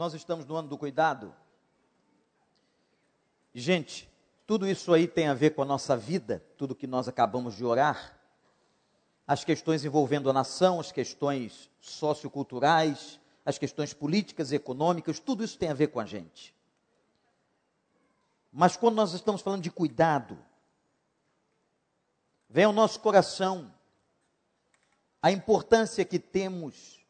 Nós estamos no ano do cuidado. Gente, tudo isso aí tem a ver com a nossa vida, tudo que nós acabamos de orar. As questões envolvendo a nação, as questões socioculturais, as questões políticas e econômicas, tudo isso tem a ver com a gente. Mas quando nós estamos falando de cuidado, vem ao nosso coração a importância que temos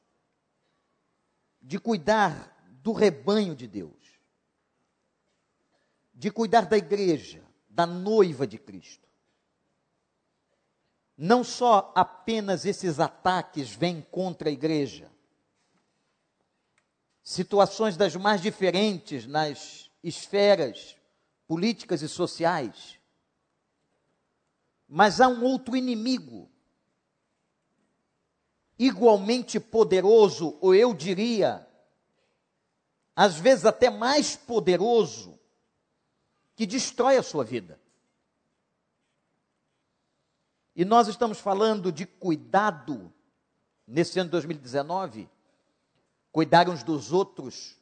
de cuidar do rebanho de Deus, de cuidar da igreja, da noiva de Cristo. Não só apenas esses ataques vêm contra a igreja, situações das mais diferentes nas esferas políticas e sociais, mas há um outro inimigo igualmente poderoso, ou eu diria, às vezes até mais poderoso, que destrói a sua vida. E nós estamos falando de cuidado nesse ano de 2019, cuidar uns dos outros,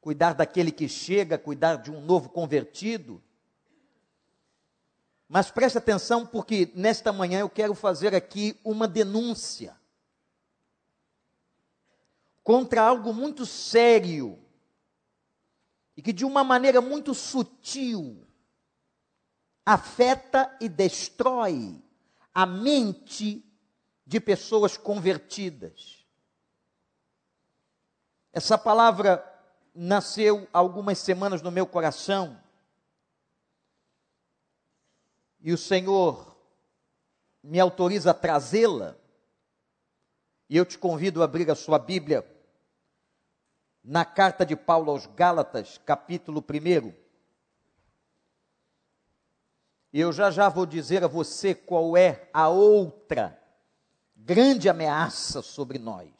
cuidar daquele que chega, cuidar de um novo convertido. Mas preste atenção, porque nesta manhã eu quero fazer aqui uma denúncia contra algo muito sério e que de uma maneira muito sutil afeta e destrói a mente de pessoas convertidas. Essa palavra nasceu algumas semanas no meu coração e o Senhor me autoriza a trazê-la. E eu te convido a abrir a sua Bíblia na carta de Paulo aos Gálatas, capítulo 1. E eu já já vou dizer a você qual é a outra grande ameaça sobre nós.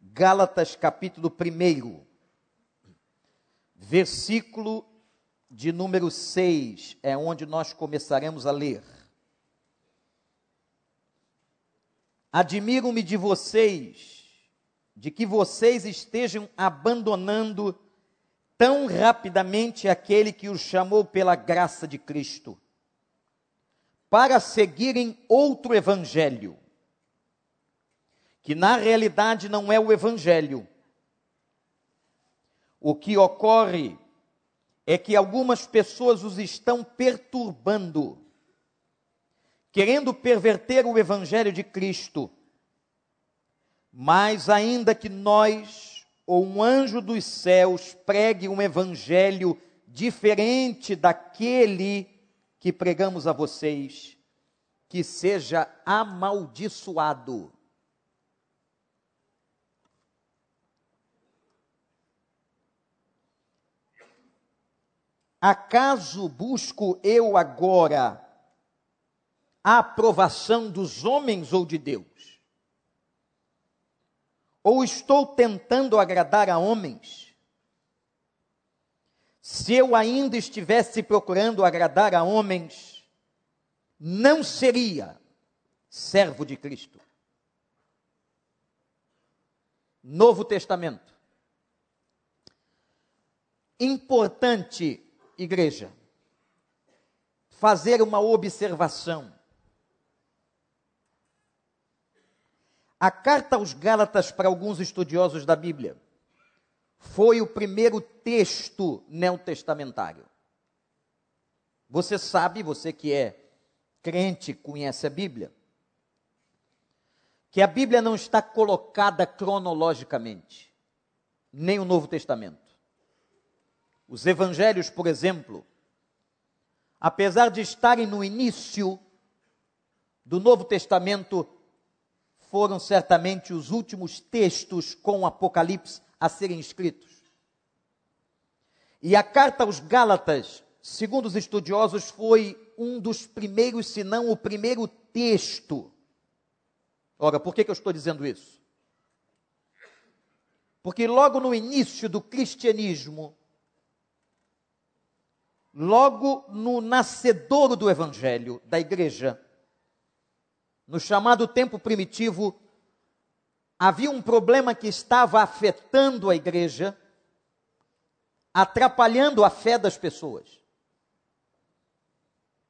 Gálatas, capítulo 1, versículo de número 6, é onde nós começaremos a ler. Admiro-me de vocês de que vocês estejam abandonando tão rapidamente aquele que os chamou pela graça de Cristo, para seguirem outro evangelho, que na realidade não é o evangelho. O que ocorre é que algumas pessoas os estão perturbando, querendo perverter o evangelho de Cristo mas ainda que nós ou um anjo dos céus pregue um evangelho diferente daquele que pregamos a vocês, que seja amaldiçoado. Acaso busco eu agora a aprovação dos homens ou de Deus? Ou estou tentando agradar a homens? Se eu ainda estivesse procurando agradar a homens, não seria servo de Cristo. Novo Testamento. Importante, igreja, fazer uma observação. A carta aos Gálatas, para alguns estudiosos da Bíblia, foi o primeiro texto neotestamentário. Você sabe, você que é crente, conhece a Bíblia, que a Bíblia não está colocada cronologicamente, nem o Novo Testamento. Os evangelhos, por exemplo, apesar de estarem no início do Novo Testamento, foram certamente os últimos textos com o Apocalipse a serem escritos. E a carta aos Gálatas, segundo os estudiosos, foi um dos primeiros, se não o primeiro texto. Ora, por que, que eu estou dizendo isso? Porque logo no início do cristianismo, logo no nascedouro do evangelho, da igreja, no chamado tempo primitivo, havia um problema que estava afetando a igreja, atrapalhando a fé das pessoas.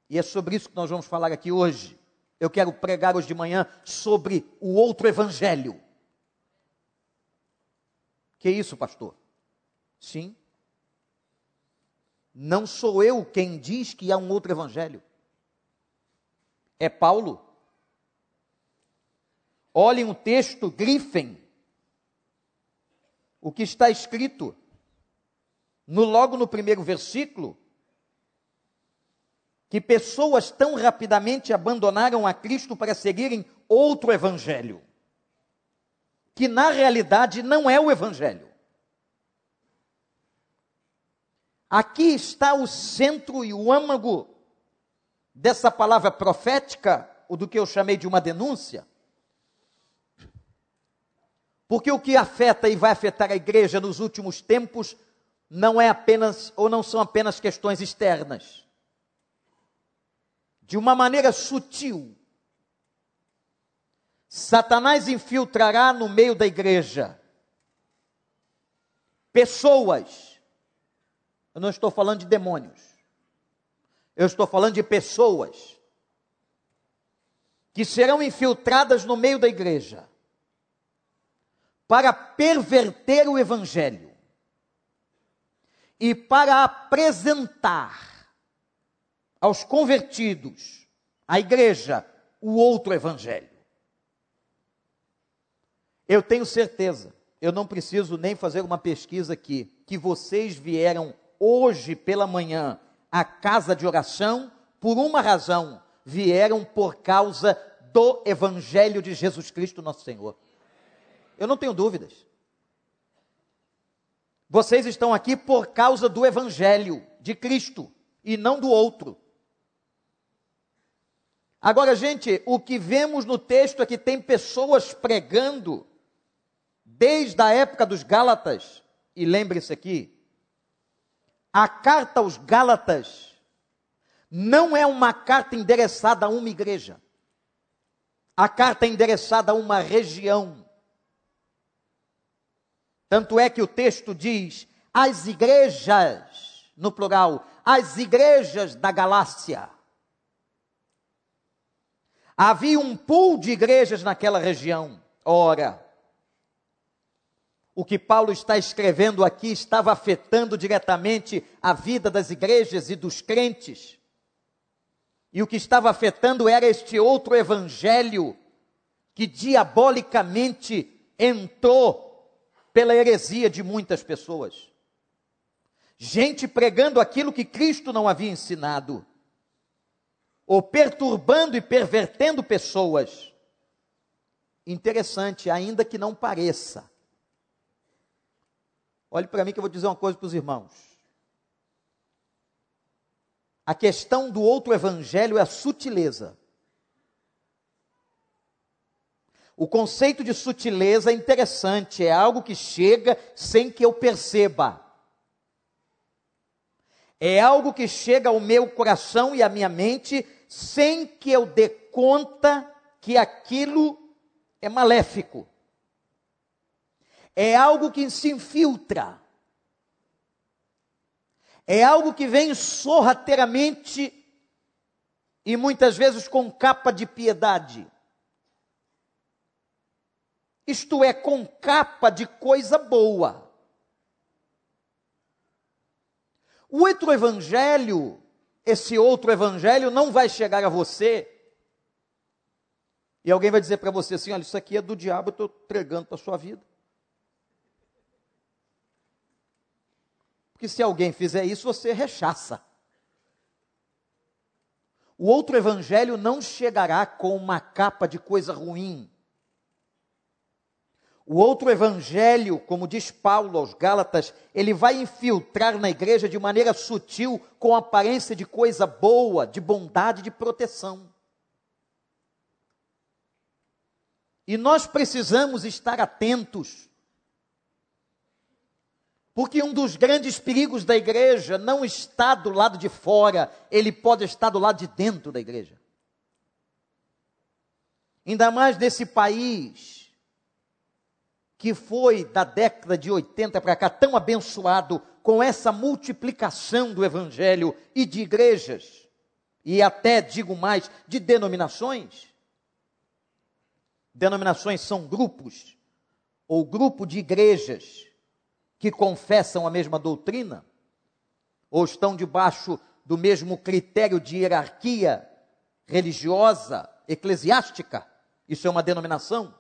E é sobre isso que nós vamos falar aqui hoje. Eu quero pregar hoje de manhã sobre o outro evangelho. Que isso, pastor? Sim. Não sou eu quem diz que há um outro evangelho. É Paulo. Olhem o texto, grifem o que está escrito no logo no primeiro versículo que pessoas tão rapidamente abandonaram a Cristo para seguirem outro evangelho, que na realidade não é o evangelho. Aqui está o centro e o âmago dessa palavra profética, ou do que eu chamei de uma denúncia. Porque o que afeta e vai afetar a igreja nos últimos tempos não é apenas ou não são apenas questões externas de uma maneira sutil, Satanás infiltrará no meio da igreja pessoas. Eu não estou falando de demônios. Eu estou falando de pessoas que serão infiltradas no meio da igreja para perverter o evangelho e para apresentar aos convertidos, à igreja, o outro evangelho. Eu tenho certeza, eu não preciso nem fazer uma pesquisa aqui, que vocês vieram hoje pela manhã à casa de oração por uma razão, vieram por causa do evangelho de Jesus Cristo, nosso Senhor. Eu não tenho dúvidas. Vocês estão aqui por causa do evangelho de Cristo e não do outro. Agora, gente, o que vemos no texto é que tem pessoas pregando desde a época dos Gálatas, e lembre-se aqui, a carta aos Gálatas não é uma carta endereçada a uma igreja. A carta é endereçada a uma região. Tanto é que o texto diz: as igrejas, no plural, as igrejas da Galácia. Havia um pool de igrejas naquela região. Ora, o que Paulo está escrevendo aqui estava afetando diretamente a vida das igrejas e dos crentes. E o que estava afetando era este outro evangelho que diabolicamente entrou pela heresia de muitas pessoas. Gente pregando aquilo que Cristo não havia ensinado ou perturbando e pervertendo pessoas. Interessante, ainda que não pareça. Olhe para mim que eu vou dizer uma coisa para os irmãos. A questão do outro evangelho é a sutileza. O conceito de sutileza é interessante, é algo que chega sem que eu perceba. É algo que chega ao meu coração e à minha mente sem que eu dê conta que aquilo é maléfico. É algo que se infiltra. É algo que vem sorrateiramente e muitas vezes com capa de piedade. Isto é, com capa de coisa boa. O outro evangelho esse outro evangelho não vai chegar a você. E alguém vai dizer para você assim: olha, isso aqui é do diabo, eu estou entregando para a sua vida. Porque se alguém fizer isso, você rechaça. O outro evangelho não chegará com uma capa de coisa ruim. O outro evangelho, como diz Paulo aos Gálatas, ele vai infiltrar na igreja de maneira sutil, com aparência de coisa boa, de bondade, de proteção. E nós precisamos estar atentos. Porque um dos grandes perigos da igreja não está do lado de fora, ele pode estar do lado de dentro da igreja. Ainda mais nesse país que foi da década de 80 para cá tão abençoado com essa multiplicação do evangelho e de igrejas, e até digo mais, de denominações? Denominações são grupos ou grupo de igrejas que confessam a mesma doutrina ou estão debaixo do mesmo critério de hierarquia religiosa, eclesiástica. Isso é uma denominação.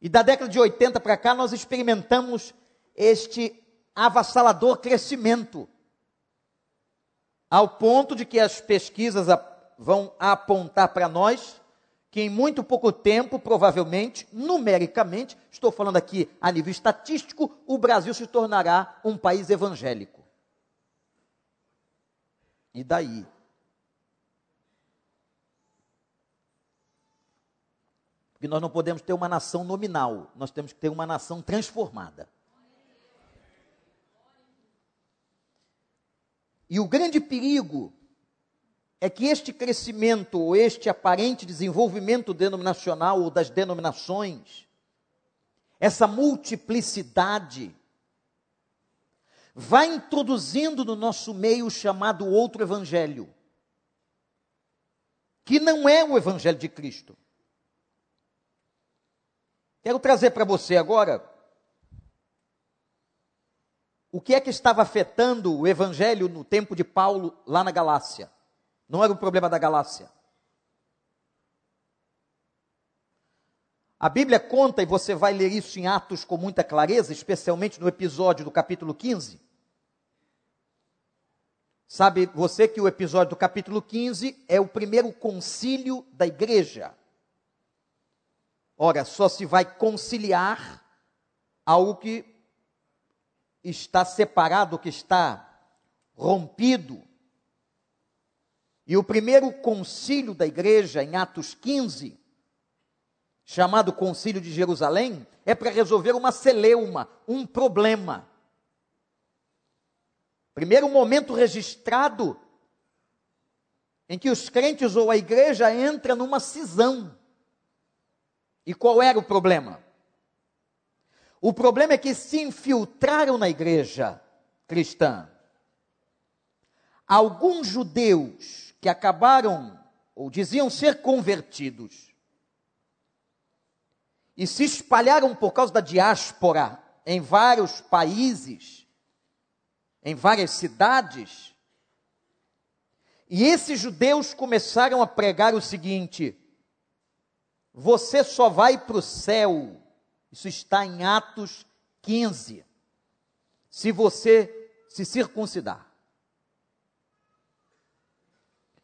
E da década de 80 para cá, nós experimentamos este avassalador crescimento, ao ponto de que as pesquisas vão apontar para nós que em muito pouco tempo, provavelmente, numericamente, estou falando aqui a nível estatístico, o Brasil se tornará um país evangélico. E daí? Porque nós não podemos ter uma nação nominal, nós temos que ter uma nação transformada. E o grande perigo é que este crescimento, ou este aparente desenvolvimento denominacional ou das denominações, essa multiplicidade, vai introduzindo no nosso meio o chamado outro evangelho, que não é o evangelho de Cristo. Quero trazer para você agora o que é que estava afetando o evangelho no tempo de Paulo lá na Galácia. Não era o problema da Galácia. A Bíblia conta, e você vai ler isso em Atos com muita clareza, especialmente no episódio do capítulo 15. Sabe você que o episódio do capítulo 15 é o primeiro concílio da igreja. Ora, só se vai conciliar algo que está separado, que está rompido. E o primeiro concílio da igreja, em Atos 15, chamado Concílio de Jerusalém, é para resolver uma celeuma, um problema. Primeiro momento registrado em que os crentes ou a igreja entra numa cisão. E qual era o problema? O problema é que se infiltraram na igreja cristã alguns judeus que acabaram ou diziam ser convertidos e se espalharam por causa da diáspora em vários países, em várias cidades. E esses judeus começaram a pregar o seguinte: você só vai para o céu. Isso está em Atos 15. Se você se circuncidar.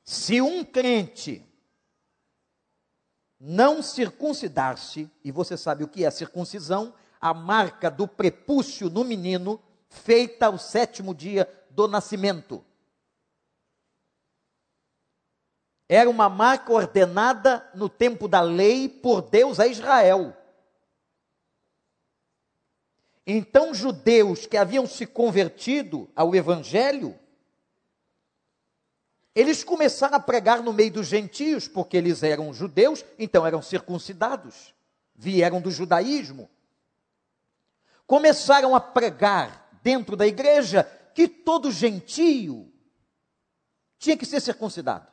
Se um crente não circuncidar-se, e você sabe o que é a circuncisão, a marca do prepúcio no menino, feita ao sétimo dia do nascimento. Era uma marca ordenada no tempo da lei por Deus a Israel. Então, judeus que haviam se convertido ao Evangelho, eles começaram a pregar no meio dos gentios, porque eles eram judeus, então eram circuncidados, vieram do judaísmo. Começaram a pregar dentro da igreja que todo gentio tinha que ser circuncidado.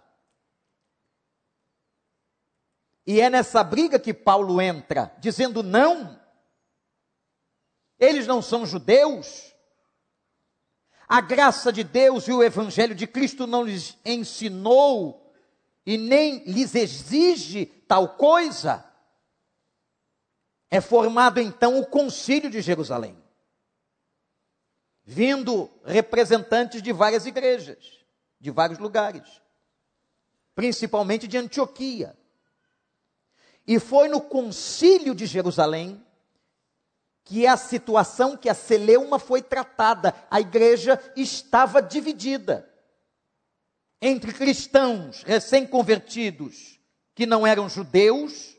E é nessa briga que Paulo entra, dizendo: não, eles não são judeus. A graça de Deus e o Evangelho de Cristo não lhes ensinou e nem lhes exige tal coisa. É formado então o Concílio de Jerusalém, vindo representantes de várias igrejas, de vários lugares, principalmente de Antioquia. E foi no concílio de Jerusalém que a situação, que a celeuma foi tratada. A igreja estava dividida entre cristãos recém-convertidos, que não eram judeus,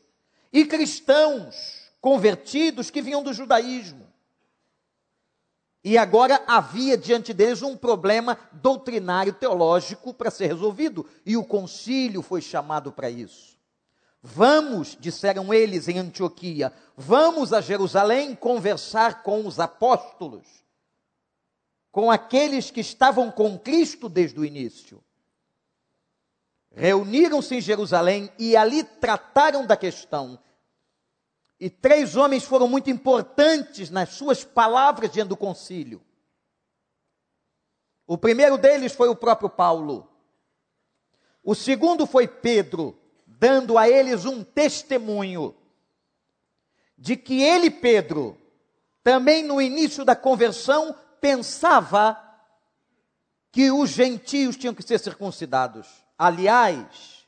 e cristãos convertidos que vinham do judaísmo. E agora havia diante deles um problema doutrinário teológico para ser resolvido, e o concílio foi chamado para isso. Vamos, disseram eles em Antioquia, vamos a Jerusalém conversar com os apóstolos, com aqueles que estavam com Cristo desde o início. Reuniram-se em Jerusalém e ali trataram da questão. E três homens foram muito importantes nas suas palavras diante do concílio. O primeiro deles foi o próprio Paulo. O segundo foi Pedro, dando a eles um testemunho de que ele, Pedro, também no início da conversão, pensava que os gentios tinham que ser circuncidados. Aliás,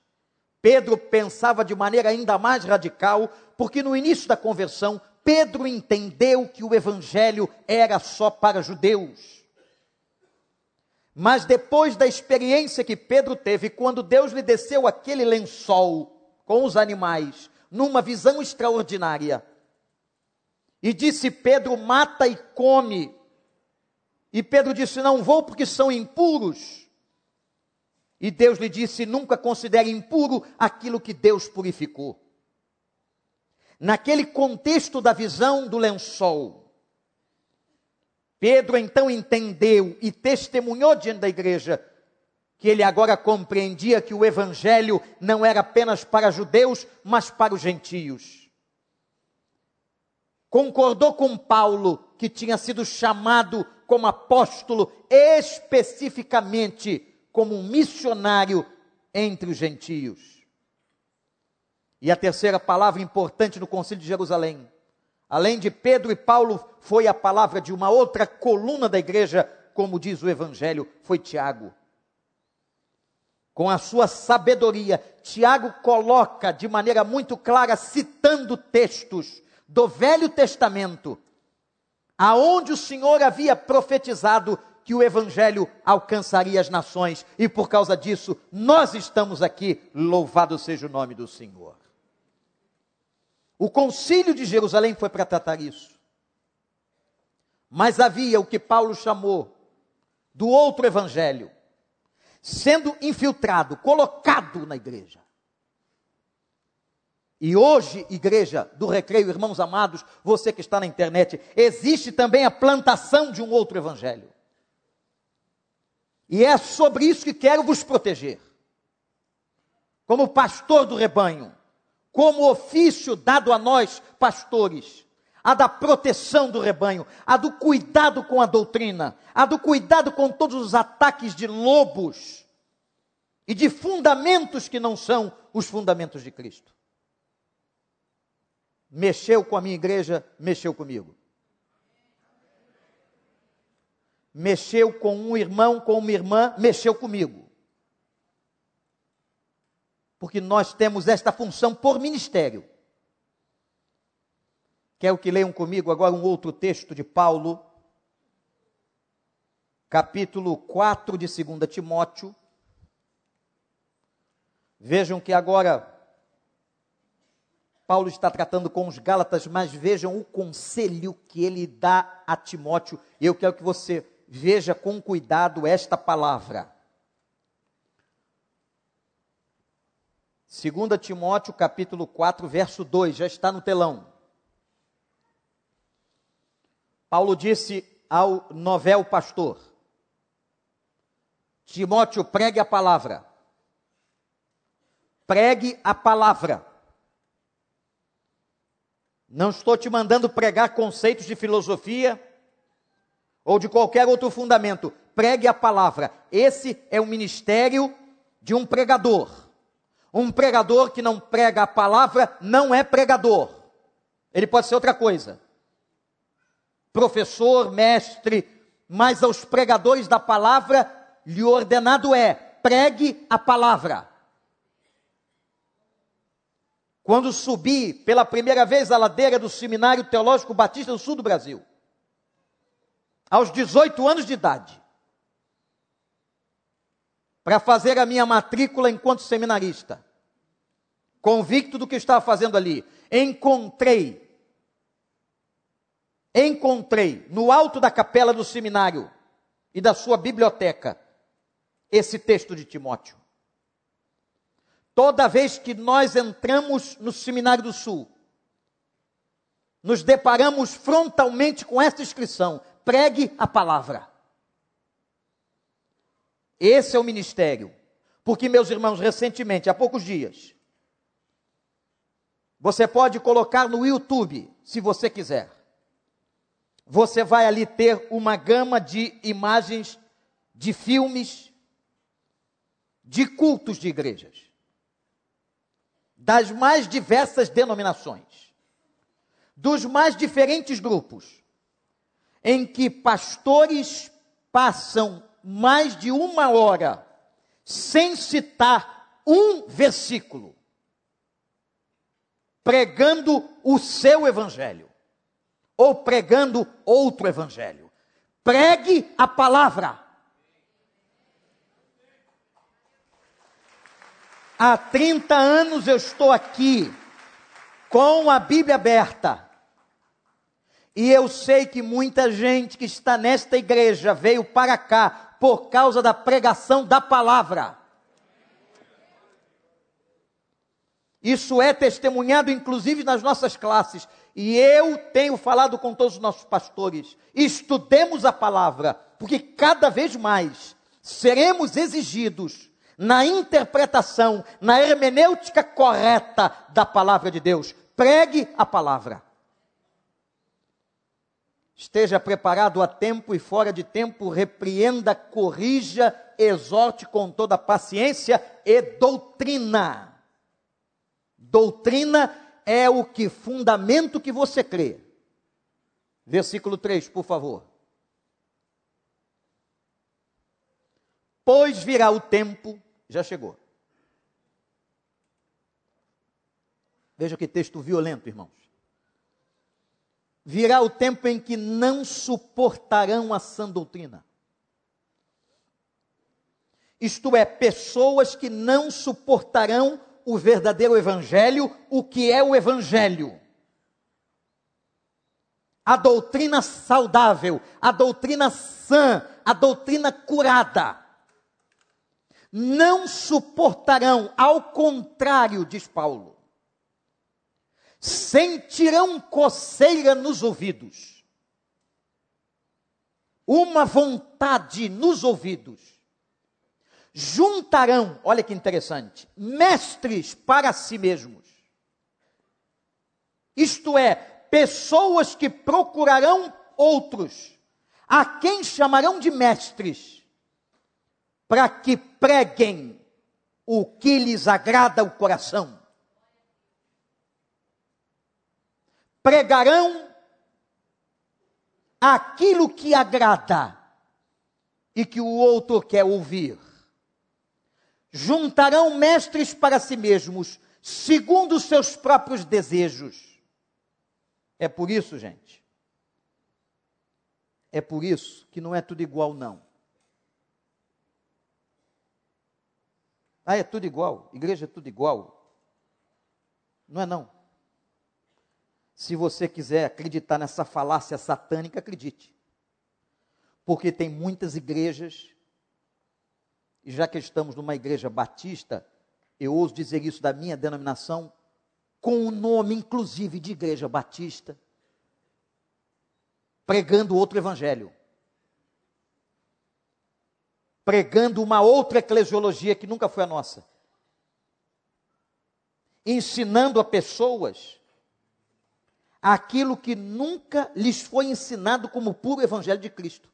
Pedro pensava de maneira ainda mais radical, porque no início da conversão, Pedro entendeu que o evangelho era só para judeus. Mas depois da experiência que Pedro teve, quando Deus lhe desceu aquele lençol com os animais, numa visão extraordinária, e disse: Pedro, mata e come. E Pedro disse: Não vou porque são impuros. E Deus lhe disse: Nunca considere impuro aquilo que Deus purificou. Naquele contexto da visão do lençol, Pedro então entendeu e testemunhou diante da igreja que ele agora compreendia que o evangelho não era apenas para judeus, mas para os gentios. Concordou com Paulo, que tinha sido chamado como apóstolo especificamente como um missionário entre os gentios. E a terceira palavra importante no Concílio de Jerusalém Além de Pedro e Paulo, foi a palavra de uma outra coluna da igreja, como diz o Evangelho, foi Tiago. Com a sua sabedoria, Tiago coloca de maneira muito clara, citando textos do Velho Testamento, aonde o Senhor havia profetizado que o Evangelho alcançaria as nações, e por causa disso, nós estamos aqui, louvado seja o nome do Senhor. O concílio de Jerusalém foi para tratar isso. Mas havia o que Paulo chamou do outro evangelho, sendo infiltrado, colocado na igreja. E hoje, igreja do recreio, irmãos amados, você que está na internet, existe também a plantação de um outro evangelho. E é sobre isso que quero vos proteger. Como pastor do rebanho, como ofício dado a nós, pastores, a da proteção do rebanho, a do cuidado com a doutrina, a do cuidado com todos os ataques de lobos e de fundamentos que não são os fundamentos de Cristo. Mexeu com a minha igreja, mexeu comigo. Mexeu com um irmão, com uma irmã, mexeu comigo porque nós temos esta função por ministério. Quero que leiam comigo agora um outro texto de Paulo, capítulo 4 de 2 Timóteo. Vejam que agora Paulo está tratando com os Gálatas, mas vejam o conselho que ele dá a Timóteo. Eu quero que você veja com cuidado esta palavra. 2 Timóteo capítulo 4, verso 2, já está no telão. Paulo disse ao novel pastor: Timóteo, pregue a palavra. Pregue a palavra. Não estou te mandando pregar conceitos de filosofia ou de qualquer outro fundamento. Pregue a palavra. Esse é o ministério de um pregador. Um pregador que não prega a palavra não é pregador. Ele pode ser outra coisa. Professor, mestre, mas aos pregadores da palavra lhe ordenado é: pregue a palavra. Quando subi pela primeira vez a ladeira do Seminário Teológico Batista do Sul do Brasil, aos 18 anos de idade, para fazer a minha matrícula enquanto seminarista. Convicto do que estava fazendo ali, encontrei, encontrei no alto da capela do seminário e da sua biblioteca esse texto de Timóteo. Toda vez que nós entramos no Seminário do Sul, nos deparamos frontalmente com esta inscrição: pregue a palavra. Esse é o ministério. Porque, meus irmãos, recentemente, há poucos dias, você pode colocar no YouTube, se você quiser. Você vai ali ter uma gama de imagens de filmes, de cultos de igrejas, das mais diversas denominações, dos mais diferentes grupos, em que pastores passam mais de uma hora sem citar um versículo, pregando o seu evangelho, ou pregando outro evangelho. Pregue a palavra. Há 30 anos eu estou aqui com a Bíblia aberta. E eu sei que muita gente que está nesta igreja veio para cá por causa da pregação da palavra. Isso é testemunhado inclusive nas nossas classes. E eu tenho falado com todos os nossos pastores: estudemos a palavra, porque cada vez mais seremos exigidos na interpretação, na hermenêutica correta da palavra de Deus. Pregue a palavra. Esteja preparado a tempo e fora de tempo, repreenda, corrija, exorte com toda paciência e doutrina. Doutrina é o que fundamento que você crê. Versículo 3, por favor. Pois virá o tempo, já chegou. Veja que texto violento, irmãos virá o tempo em que não suportarão a sã doutrina. Isto é, pessoas que não suportarão o verdadeiro evangelho, o que é o evangelho. A doutrina saudável, a doutrina sã, a doutrina curada. Não suportarão, ao contrário, diz Paulo sentirão coceira nos ouvidos, uma vontade nos ouvidos. Juntarão, olha que interessante, mestres para si mesmos. Isto é, pessoas que procurarão outros, a quem chamarão de mestres, para que preguem o que lhes agrada o coração. Pregarão aquilo que agrada e que o outro quer ouvir. Juntarão mestres para si mesmos, segundo os seus próprios desejos. É por isso, gente. É por isso que não é tudo igual, não. Ah, é tudo igual. Igreja é tudo igual. Não é não. Se você quiser acreditar nessa falácia satânica, acredite. Porque tem muitas igrejas, e já que estamos numa igreja batista, eu ouso dizer isso da minha denominação, com o nome inclusive de igreja batista, pregando outro evangelho. Pregando uma outra eclesiologia que nunca foi a nossa. Ensinando a pessoas aquilo que nunca lhes foi ensinado como puro evangelho de Cristo.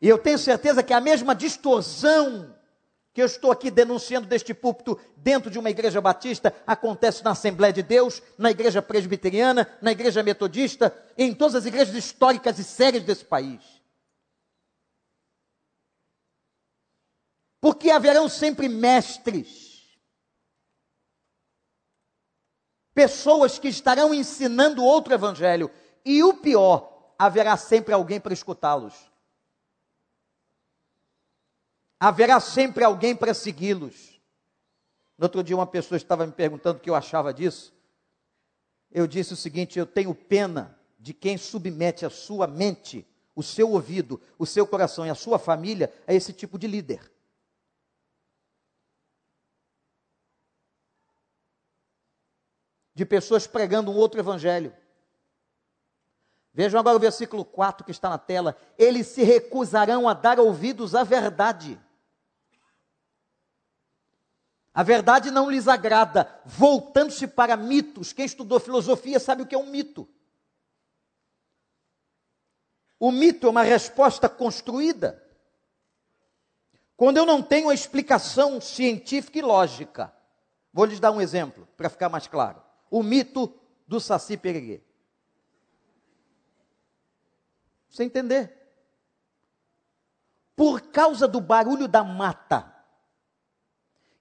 E eu tenho certeza que a mesma distorção que eu estou aqui denunciando deste púlpito dentro de uma igreja batista acontece na Assembleia de Deus, na igreja presbiteriana, na igreja metodista, em todas as igrejas históricas e sérias desse país. Porque haverão sempre mestres pessoas que estarão ensinando outro evangelho. E o pior, haverá sempre alguém para escutá-los. Haverá sempre alguém para segui-los. No outro dia, uma pessoa estava me perguntando o que eu achava disso. Eu disse o seguinte: eu tenho pena de quem submete a sua mente, o seu ouvido, o seu coração e a sua família a esse tipo de líder. De pessoas pregando um outro evangelho. Vejam agora o versículo 4 que está na tela. Eles se recusarão a dar ouvidos à verdade. A verdade não lhes agrada, voltando-se para mitos. Quem estudou filosofia sabe o que é um mito. O mito é uma resposta construída. Quando eu não tenho a explicação científica e lógica. Vou lhes dar um exemplo, para ficar mais claro. O mito do Saci Pererê. Você entender? Por causa do barulho da mata,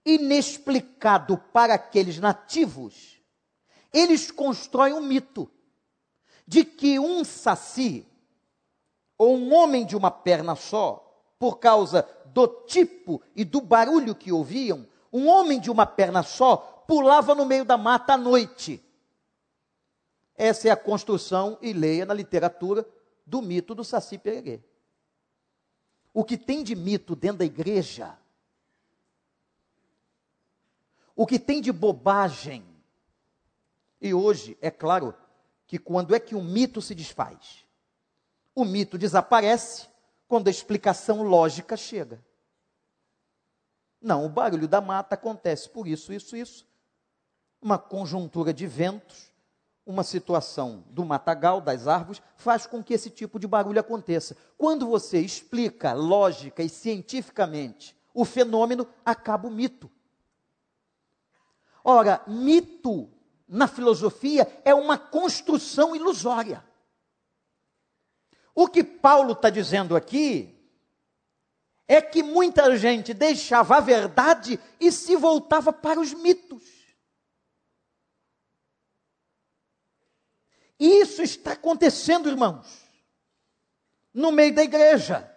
inexplicado para aqueles nativos, eles constroem um mito de que um saci ou um homem de uma perna só, por causa do tipo e do barulho que ouviam, um homem de uma perna só pulava no meio da mata à noite. Essa é a construção, e leia na literatura, do mito do Saci Pererê. O que tem de mito dentro da igreja, o que tem de bobagem, e hoje, é claro, que quando é que o mito se desfaz? O mito desaparece quando a explicação lógica chega. Não, o barulho da mata acontece por isso, isso, isso. Uma conjuntura de ventos, uma situação do matagal, das árvores, faz com que esse tipo de barulho aconteça. Quando você explica lógica e cientificamente o fenômeno, acaba o mito. Ora, mito na filosofia é uma construção ilusória. O que Paulo está dizendo aqui é que muita gente deixava a verdade e se voltava para os mitos. Isso está acontecendo, irmãos, no meio da igreja.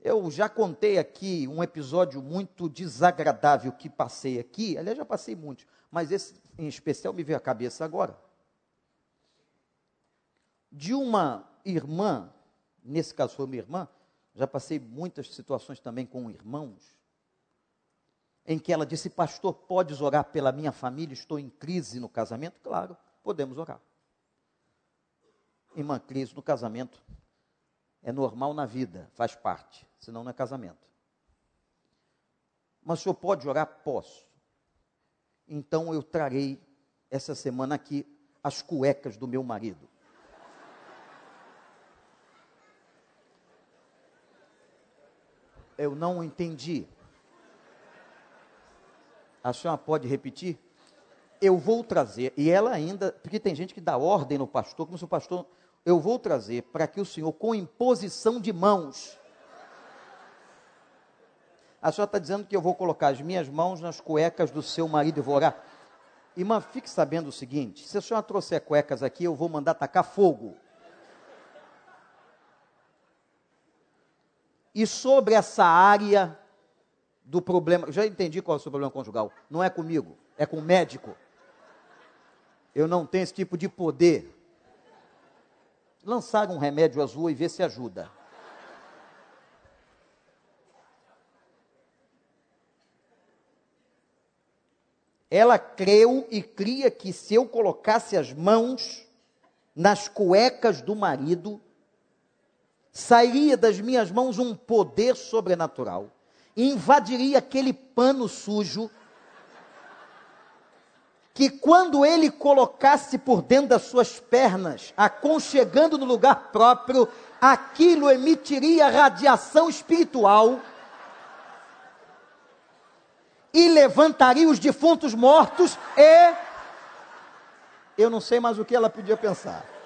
Eu já contei aqui um episódio muito desagradável que passei aqui. Aliás, já passei muitos, mas esse em especial me veio à cabeça agora de uma irmã, nesse caso foi uma irmã, já passei muitas situações também com irmãos, em que ela disse: Pastor, podes orar pela minha família? Estou em crise no casamento? Claro, podemos orar. Irmã, crise no casamento é normal na vida, faz parte, senão não é casamento. Mas o senhor pode orar? Posso. Então eu trarei essa semana aqui as cuecas do meu marido. eu não entendi. A senhora pode repetir? Eu vou trazer, e ela ainda, porque tem gente que dá ordem no pastor, como se o pastor, eu vou trazer para que o senhor, com imposição de mãos, a senhora está dizendo que eu vou colocar as minhas mãos nas cuecas do seu marido e vou orar. Irmã, fique sabendo o seguinte: se a senhora trouxer cuecas aqui, eu vou mandar tacar fogo. E sobre essa área do problema, já entendi qual é o seu problema conjugal. Não é comigo, é com o médico. Eu não tenho esse tipo de poder. Lançar um remédio azul e ver se ajuda. Ela creu e cria que se eu colocasse as mãos nas cuecas do marido, sairia das minhas mãos um poder sobrenatural, invadiria aquele pano sujo, que quando ele colocasse por dentro das suas pernas, aconchegando no lugar próprio, aquilo emitiria radiação espiritual e levantaria os defuntos mortos e. Eu não sei mais o que ela podia pensar.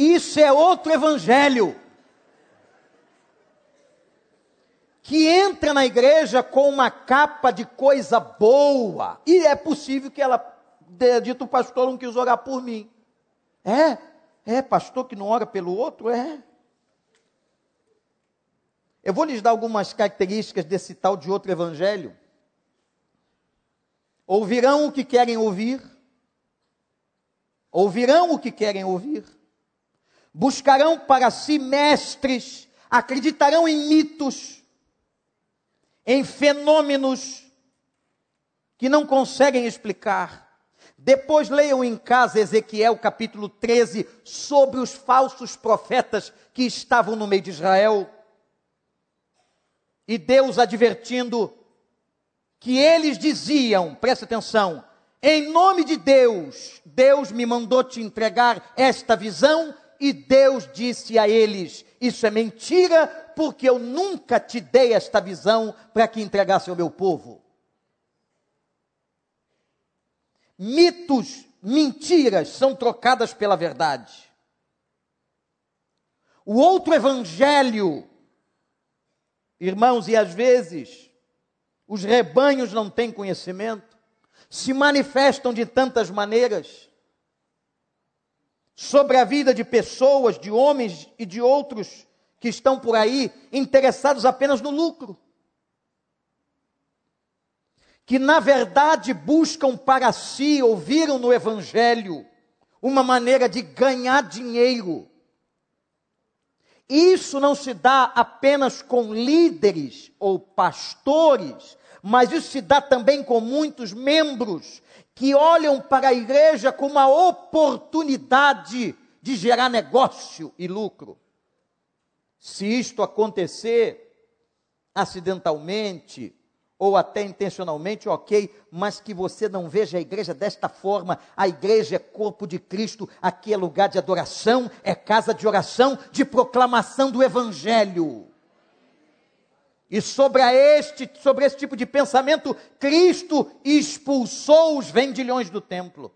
Isso é outro evangelho. Que entra na igreja com uma capa de coisa boa. E é possível que ela tenha dito: o pastor não quis orar por mim. É, é, pastor que não ora pelo outro? É. Eu vou lhes dar algumas características desse tal de outro evangelho. Ouvirão o que querem ouvir, ouvirão o que querem ouvir, buscarão para si mestres, acreditarão em mitos, em fenômenos que não conseguem explicar. Depois leiam em casa Ezequiel capítulo 13 sobre os falsos profetas que estavam no meio de Israel. E Deus advertindo que eles diziam, presta atenção, em nome de Deus, Deus me mandou te entregar esta visão e Deus disse a eles: Isso é mentira, porque eu nunca te dei esta visão para que entregasse ao meu povo. Mitos, mentiras são trocadas pela verdade. O outro evangelho, irmãos, e às vezes os rebanhos não têm conhecimento, se manifestam de tantas maneiras sobre a vida de pessoas, de homens e de outros que estão por aí interessados apenas no lucro. Que na verdade buscam para si, ouviram no Evangelho, uma maneira de ganhar dinheiro. Isso não se dá apenas com líderes ou pastores, mas isso se dá também com muitos membros que olham para a igreja como uma oportunidade de gerar negócio e lucro. Se isto acontecer acidentalmente ou até intencionalmente, ok, mas que você não veja a igreja desta forma. A igreja é corpo de Cristo, aqui é lugar de adoração, é casa de oração, de proclamação do Evangelho. E sobre este, sobre esse tipo de pensamento, Cristo expulsou os vendilhões do templo.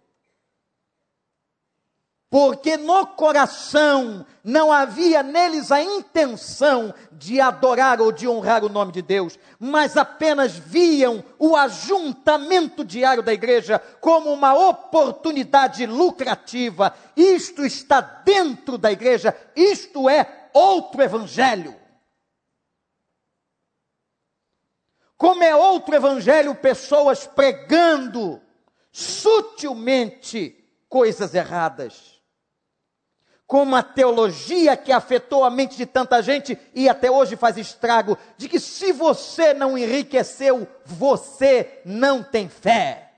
Porque no coração não havia neles a intenção de adorar ou de honrar o nome de Deus, mas apenas viam o ajuntamento diário da igreja como uma oportunidade lucrativa. Isto está dentro da igreja, isto é outro evangelho. Como é outro evangelho, pessoas pregando sutilmente coisas erradas. Como a teologia que afetou a mente de tanta gente e até hoje faz estrago, de que se você não enriqueceu, você não tem fé.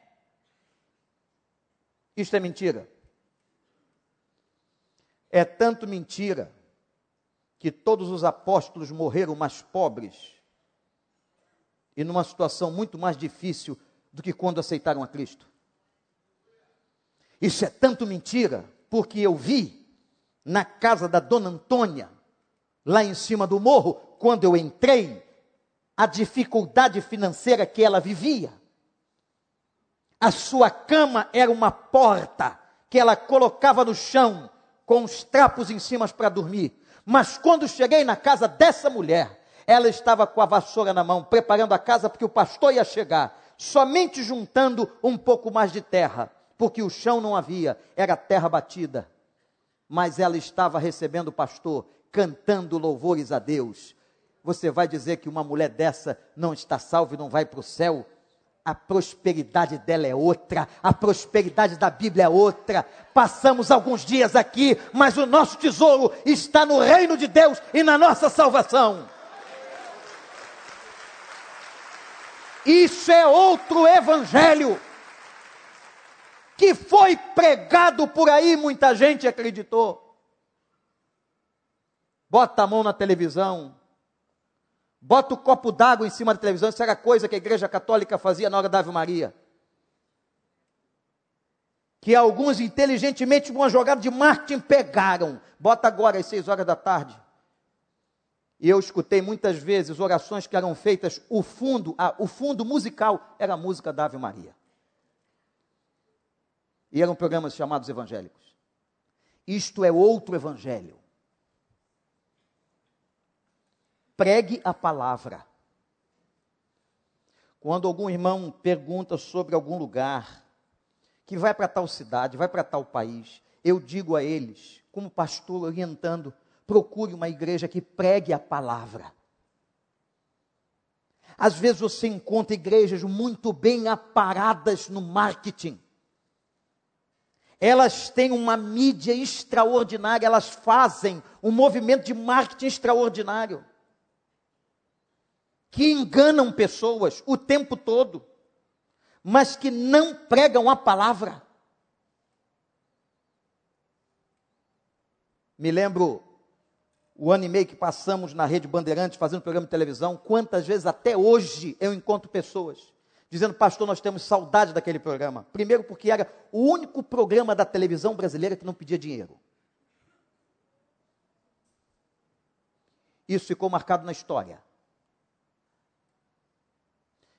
Isto é mentira. É tanto mentira que todos os apóstolos morreram mais pobres e numa situação muito mais difícil do que quando aceitaram a Cristo. Isso é tanto mentira, porque eu vi na casa da dona Antônia, lá em cima do morro, quando eu entrei, a dificuldade financeira que ela vivia. A sua cama era uma porta que ela colocava no chão com os trapos em cima para dormir. Mas quando cheguei na casa dessa mulher, ela estava com a vassoura na mão, preparando a casa porque o pastor ia chegar, somente juntando um pouco mais de terra, porque o chão não havia, era terra batida. Mas ela estava recebendo o pastor, cantando louvores a Deus. Você vai dizer que uma mulher dessa não está salva e não vai para o céu? A prosperidade dela é outra, a prosperidade da Bíblia é outra. Passamos alguns dias aqui, mas o nosso tesouro está no reino de Deus e na nossa salvação. Isso é outro evangelho que foi pregado por aí, muita gente acreditou. Bota a mão na televisão, bota o copo d'água em cima da televisão, isso era coisa que a igreja católica fazia na hora da Ave Maria. Que alguns inteligentemente, uma jogada de marketing, pegaram. Bota agora às seis horas da tarde. E eu escutei muitas vezes orações que eram feitas, o fundo, o fundo musical era a música da Ave Maria. E eram programas chamados evangélicos. Isto é outro evangelho. Pregue a palavra. Quando algum irmão pergunta sobre algum lugar, que vai para tal cidade, vai para tal país, eu digo a eles, como pastor orientando, procure uma igreja que pregue a palavra. Às vezes você encontra igrejas muito bem aparadas no marketing. Elas têm uma mídia extraordinária, elas fazem um movimento de marketing extraordinário. Que enganam pessoas o tempo todo, mas que não pregam a palavra. Me lembro o ano e meio que passamos na Rede Bandeirantes fazendo programa de televisão, quantas vezes até hoje eu encontro pessoas dizendo, pastor, nós temos saudade daquele programa. Primeiro, porque era o único programa da televisão brasileira que não pedia dinheiro. Isso ficou marcado na história.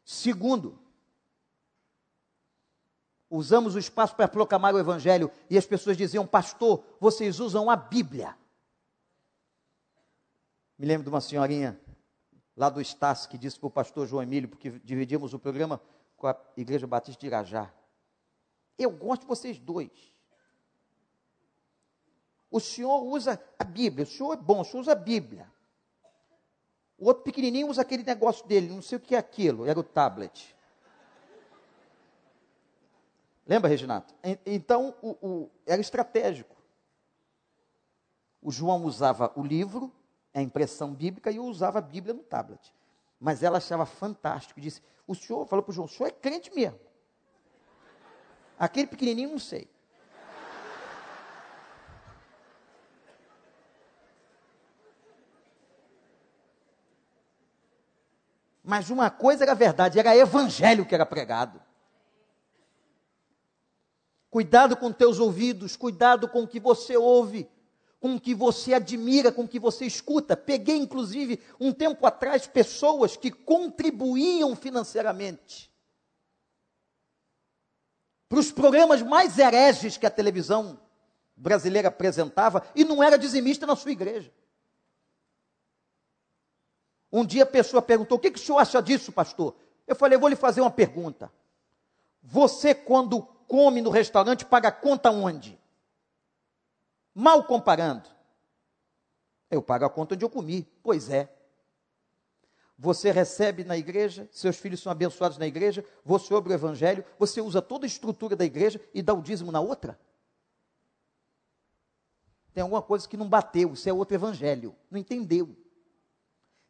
Segundo, usamos o espaço para proclamar o Evangelho e as pessoas diziam, pastor, vocês usam a Bíblia. Me lembro de uma senhorinha lá do Estácio que disse para o pastor João Emílio, porque dividimos o programa com a Igreja Batista de Irajá. Eu gosto de vocês dois. O senhor usa a Bíblia, o senhor é bom, o senhor usa a Bíblia. O outro pequenininho usa aquele negócio dele, não sei o que é aquilo, era o tablet. Lembra, Reginato? Então, o, o, era estratégico. O João usava o livro, a impressão bíblica e eu usava a Bíblia no tablet. Mas ela achava fantástico. Disse: O senhor, falou para o João, o senhor é crente mesmo. Aquele pequenininho, não sei. Mas uma coisa era verdade, era evangelho que era pregado. Cuidado com teus ouvidos, cuidado com o que você ouve com o que você admira, com o que você escuta. Peguei, inclusive, um tempo atrás, pessoas que contribuíam financeiramente para os programas mais hereges que a televisão brasileira apresentava e não era dizimista na sua igreja. Um dia a pessoa perguntou: O que, que o senhor acha disso, pastor? Eu falei: Vou lhe fazer uma pergunta. Você, quando come no restaurante, paga conta onde? Mal comparando. Eu pago a conta onde eu comi. Pois é. Você recebe na igreja, seus filhos são abençoados na igreja, você ouve o evangelho, você usa toda a estrutura da igreja e dá o dízimo na outra? Tem alguma coisa que não bateu, isso é outro evangelho. Não entendeu.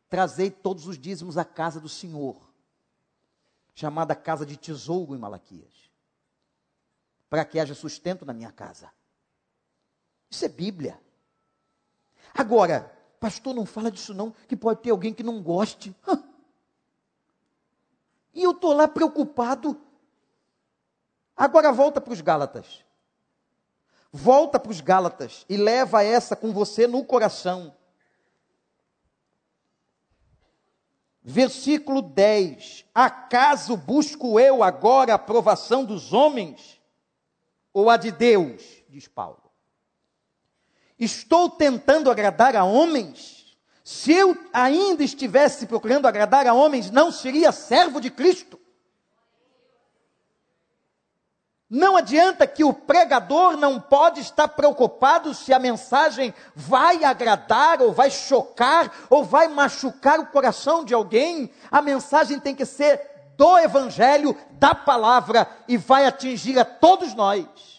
Trazei todos os dízimos à casa do Senhor, chamada casa de tesouro em Malaquias, para que haja sustento na minha casa. Isso é Bíblia. Agora, pastor, não fala disso não, que pode ter alguém que não goste. E eu estou lá preocupado. Agora volta para os Gálatas. Volta para os Gálatas e leva essa com você no coração. Versículo 10: Acaso busco eu agora a aprovação dos homens ou a de Deus? Diz Paulo. Estou tentando agradar a homens? Se eu ainda estivesse procurando agradar a homens, não seria servo de Cristo. Não adianta que o pregador não pode estar preocupado se a mensagem vai agradar, ou vai chocar, ou vai machucar o coração de alguém. A mensagem tem que ser do Evangelho, da palavra, e vai atingir a todos nós.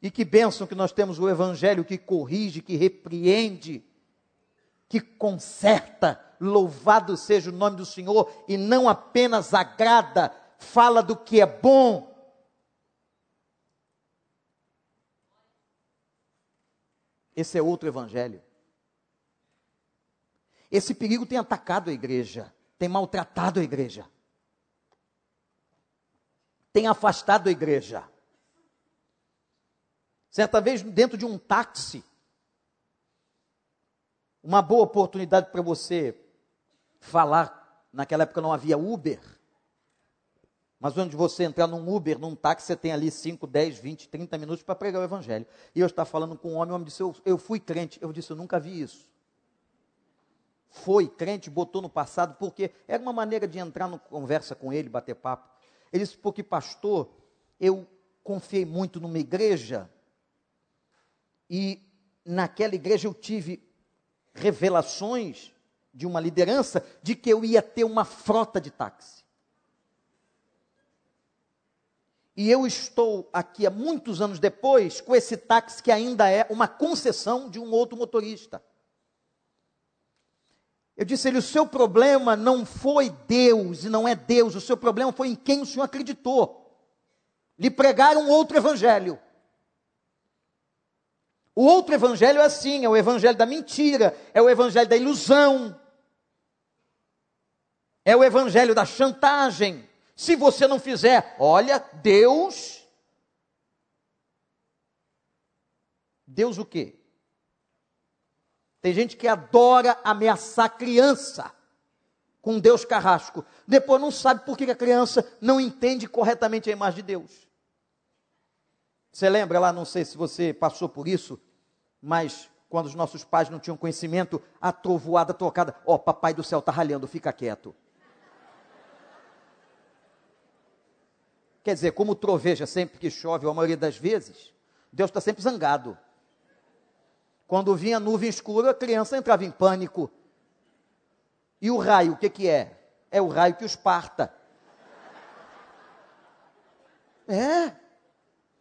E que bênção que nós temos o Evangelho que corrige, que repreende, que conserta. Louvado seja o nome do Senhor, e não apenas agrada, fala do que é bom. Esse é outro Evangelho. Esse perigo tem atacado a igreja, tem maltratado a igreja, tem afastado a igreja. Certa vez, dentro de um táxi, uma boa oportunidade para você falar. Naquela época não havia Uber. Mas onde você entrar num Uber, num táxi, você tem ali 5, 10, 20, 30 minutos para pregar o Evangelho. E eu estava falando com um homem, o homem disse: eu, eu fui crente. Eu disse: Eu nunca vi isso. Foi crente, botou no passado, porque era uma maneira de entrar na conversa com ele, bater papo. Ele disse: Porque, pastor, eu confiei muito numa igreja e naquela igreja eu tive revelações de uma liderança de que eu ia ter uma frota de táxi. E eu estou aqui há muitos anos depois com esse táxi que ainda é uma concessão de um outro motorista. Eu disse ele: o seu problema não foi Deus e não é Deus, o seu problema foi em quem o senhor acreditou. Lhe pregaram outro evangelho. O outro evangelho é assim: é o evangelho da mentira, é o evangelho da ilusão, é o evangelho da chantagem. Se você não fizer, olha, Deus. Deus o quê? Tem gente que adora ameaçar criança com Deus carrasco. Depois não sabe por que a criança não entende corretamente a imagem de Deus. Você lembra lá, não sei se você passou por isso, mas quando os nossos pais não tinham conhecimento, a trovoada tocada, ó, oh, papai do céu está ralhando, fica quieto. Quer dizer, como troveja sempre que chove, a maioria das vezes, Deus está sempre zangado. Quando vinha nuvem escura, a criança entrava em pânico. E o raio, o que, que é? É o raio que os parta. É.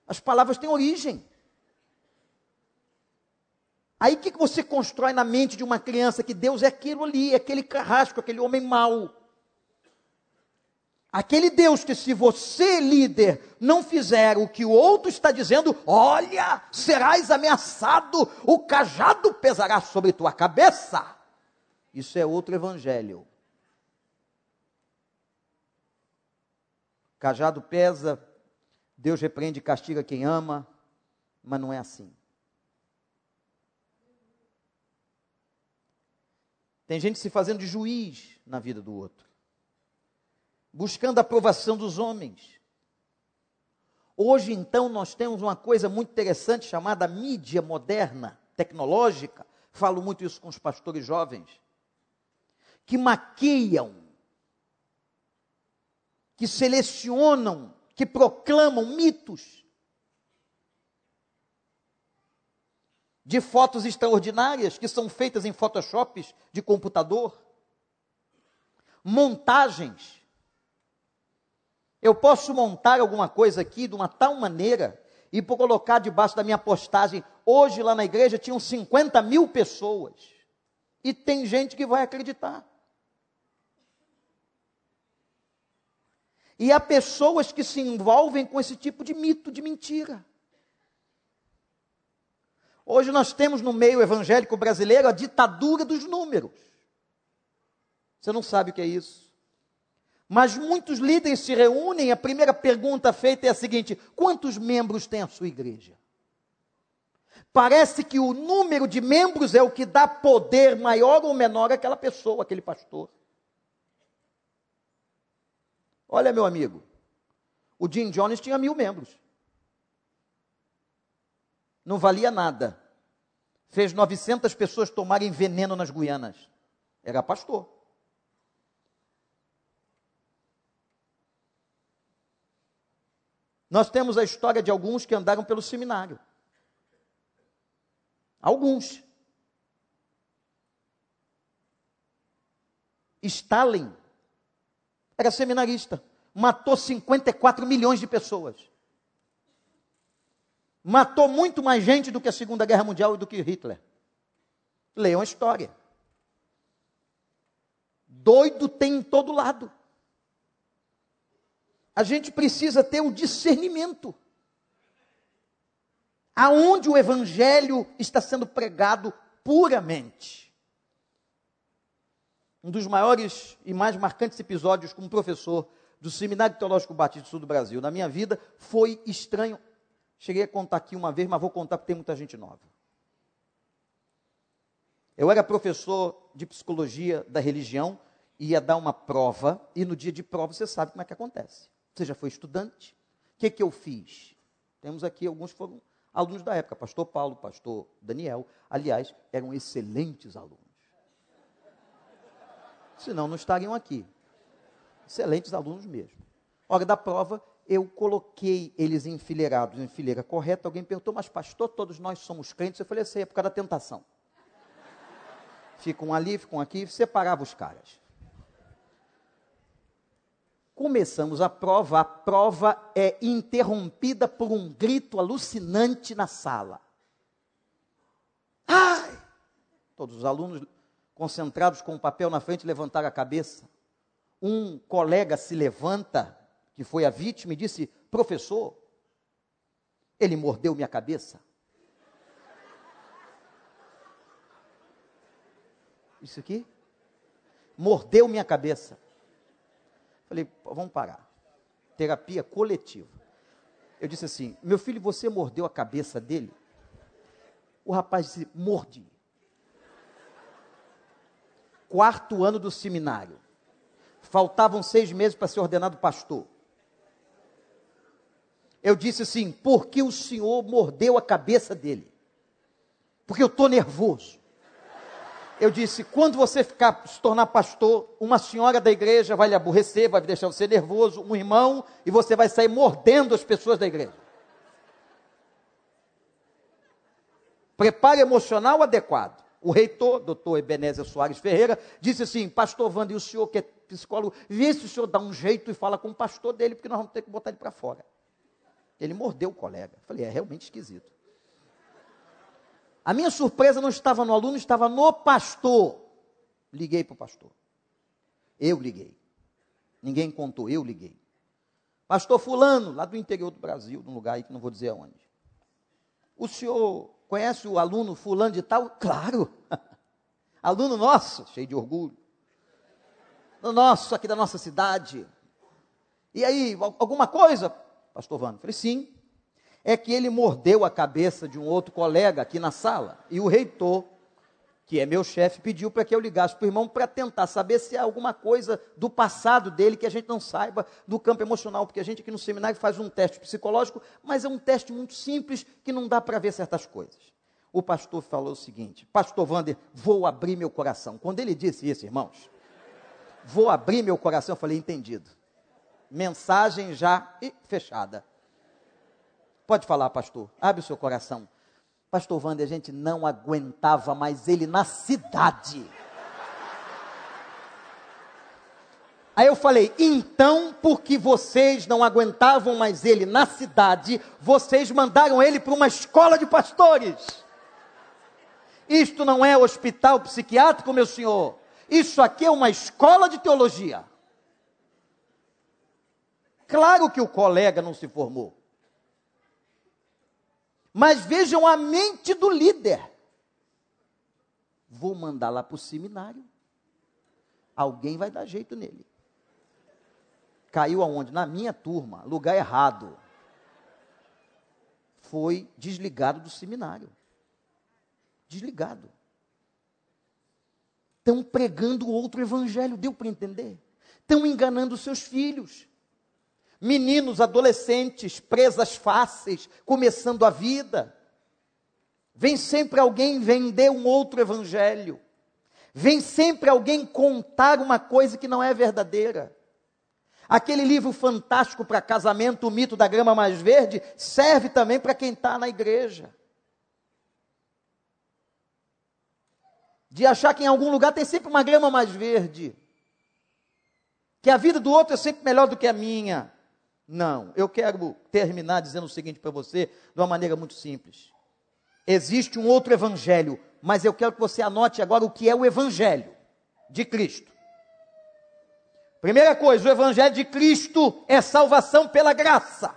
As palavras têm origem. Aí o que, que você constrói na mente de uma criança que Deus é aquilo ali, é aquele carrasco, aquele homem mau? Aquele Deus que, se você, líder, não fizer o que o outro está dizendo, olha, serás ameaçado, o cajado pesará sobre tua cabeça. Isso é outro evangelho. Cajado pesa, Deus repreende e castiga quem ama, mas não é assim. Tem gente se fazendo de juiz na vida do outro, buscando a aprovação dos homens. Hoje, então, nós temos uma coisa muito interessante chamada mídia moderna, tecnológica. Falo muito isso com os pastores jovens, que maquiam, que selecionam, que proclamam mitos de fotos extraordinárias que são feitas em photoshops de computador, montagens. Eu posso montar alguma coisa aqui de uma tal maneira e colocar debaixo da minha postagem. Hoje lá na igreja tinham 50 mil pessoas. E tem gente que vai acreditar. E há pessoas que se envolvem com esse tipo de mito, de mentira. Hoje nós temos no meio evangélico brasileiro a ditadura dos números. Você não sabe o que é isso. Mas muitos líderes se reúnem, a primeira pergunta feita é a seguinte: quantos membros tem a sua igreja? Parece que o número de membros é o que dá poder maior ou menor àquela pessoa, àquele pastor. Olha, meu amigo, o Jim Jones tinha mil membros não valia nada. Fez 900 pessoas tomarem veneno nas Guianas. Era pastor. Nós temos a história de alguns que andaram pelo seminário. Alguns. Stalin era seminarista, matou 54 milhões de pessoas matou muito mais gente do que a Segunda Guerra Mundial e do que Hitler. Leiam a história. Doido tem em todo lado. A gente precisa ter o discernimento. Aonde o evangelho está sendo pregado puramente. Um dos maiores e mais marcantes episódios como professor do Seminário Teológico Batista do Sul do Brasil na minha vida foi estranho Cheguei a contar aqui uma vez, mas vou contar porque tem muita gente nova. Eu era professor de psicologia da religião, ia dar uma prova, e no dia de prova você sabe como é que acontece. Você já foi estudante? O que, que eu fiz? Temos aqui alguns que foram alunos da época, pastor Paulo, pastor Daniel, aliás, eram excelentes alunos. Senão não estariam aqui. Excelentes alunos mesmo. Hora da prova, eu coloquei eles enfileirados em fileira correta. Alguém perguntou, mas pastor, todos nós somos crentes? Eu falei assim, é por causa da tentação. Ficam ali, ficam aqui, separava os caras. Começamos a prova, a prova é interrompida por um grito alucinante na sala. Ai! Todos os alunos concentrados com o papel na frente levantaram a cabeça. Um colega se levanta, que foi a vítima, e disse: Professor, ele mordeu minha cabeça. Isso aqui? Mordeu minha cabeça. Falei, vamos parar. Terapia coletiva. Eu disse assim: meu filho, você mordeu a cabeça dele? O rapaz disse: mordi. Quarto ano do seminário. Faltavam seis meses para ser ordenado pastor. Eu disse assim: por que o senhor mordeu a cabeça dele? Porque eu estou nervoso eu disse: quando você ficar, se tornar pastor, uma senhora da igreja vai lhe aborrecer, vai deixar você nervoso, um irmão, e você vai sair mordendo as pessoas da igreja. Preparo emocional adequado. O reitor, doutor Ebenezer Soares Ferreira, disse assim: Pastor Wanda, e o senhor que é psicólogo, vê se o senhor dá um jeito e fala com o pastor dele, porque nós vamos ter que botar ele para fora. Ele mordeu o colega. Falei: é realmente esquisito. A minha surpresa não estava no aluno, estava no pastor. Liguei para o pastor. Eu liguei. Ninguém contou, eu liguei. Pastor Fulano, lá do interior do Brasil, num lugar aí que não vou dizer aonde. O senhor conhece o aluno Fulano de Tal? Claro. aluno nosso, cheio de orgulho. Nosso, aqui da nossa cidade. E aí, alguma coisa? Pastor Vano, falei, sim é que ele mordeu a cabeça de um outro colega aqui na sala. E o reitor, que é meu chefe, pediu para que eu ligasse para o irmão para tentar saber se há alguma coisa do passado dele que a gente não saiba do campo emocional, porque a gente aqui no seminário faz um teste psicológico, mas é um teste muito simples que não dá para ver certas coisas. O pastor falou o seguinte: Pastor Wander, vou abrir meu coração. Quando ele disse isso, irmãos, vou abrir meu coração, eu falei: entendido. Mensagem já fechada. Pode falar, pastor. Abre o seu coração. Pastor Wander, a gente não aguentava mais ele na cidade. Aí eu falei, então, porque vocês não aguentavam mais ele na cidade, vocês mandaram ele para uma escola de pastores. Isto não é hospital psiquiátrico, meu senhor. Isso aqui é uma escola de teologia. Claro que o colega não se formou. Mas vejam a mente do líder. Vou mandar lá para o seminário. Alguém vai dar jeito nele. Caiu aonde? Na minha turma, lugar errado. Foi desligado do seminário. Desligado. Estão pregando outro evangelho, deu para entender? Estão enganando seus filhos meninos, adolescentes, presas fáceis, começando a vida. Vem sempre alguém vender um outro evangelho. Vem sempre alguém contar uma coisa que não é verdadeira. Aquele livro fantástico para casamento, o mito da grama mais verde, serve também para quem está na igreja. De achar que em algum lugar tem sempre uma grama mais verde. Que a vida do outro é sempre melhor do que a minha. Não, eu quero terminar dizendo o seguinte para você, de uma maneira muito simples. Existe um outro evangelho, mas eu quero que você anote agora o que é o evangelho de Cristo. Primeira coisa, o evangelho de Cristo é salvação pela graça.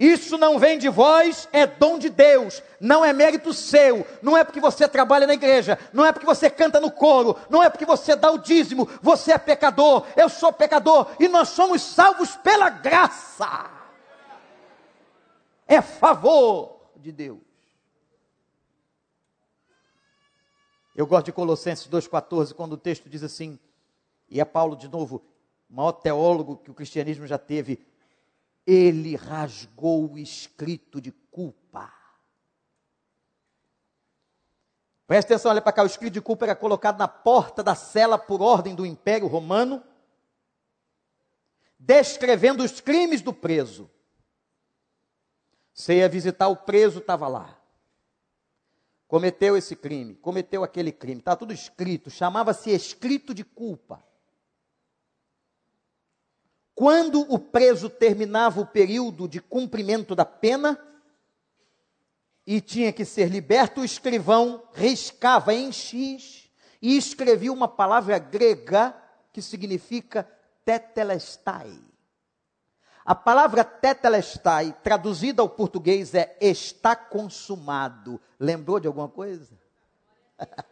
Isso não vem de vós, é dom de Deus, não é mérito seu, não é porque você trabalha na igreja, não é porque você canta no coro, não é porque você dá o dízimo, você é pecador, eu sou pecador e nós somos salvos pela graça. É favor de Deus. Eu gosto de Colossenses 2,14, quando o texto diz assim, e é Paulo de novo, maior teólogo que o cristianismo já teve, ele rasgou o escrito de culpa. Presta atenção, olha para cá, o escrito de culpa era colocado na porta da cela por ordem do Império Romano, descrevendo os crimes do preso. Você ia visitar o preso, estava lá. Cometeu esse crime, cometeu aquele crime, está tudo escrito, chamava-se escrito de culpa. Quando o preso terminava o período de cumprimento da pena e tinha que ser liberto, o escrivão riscava em X e escrevia uma palavra grega que significa tetelestai. A palavra tetelestai, traduzida ao português, é está consumado. Lembrou de alguma coisa?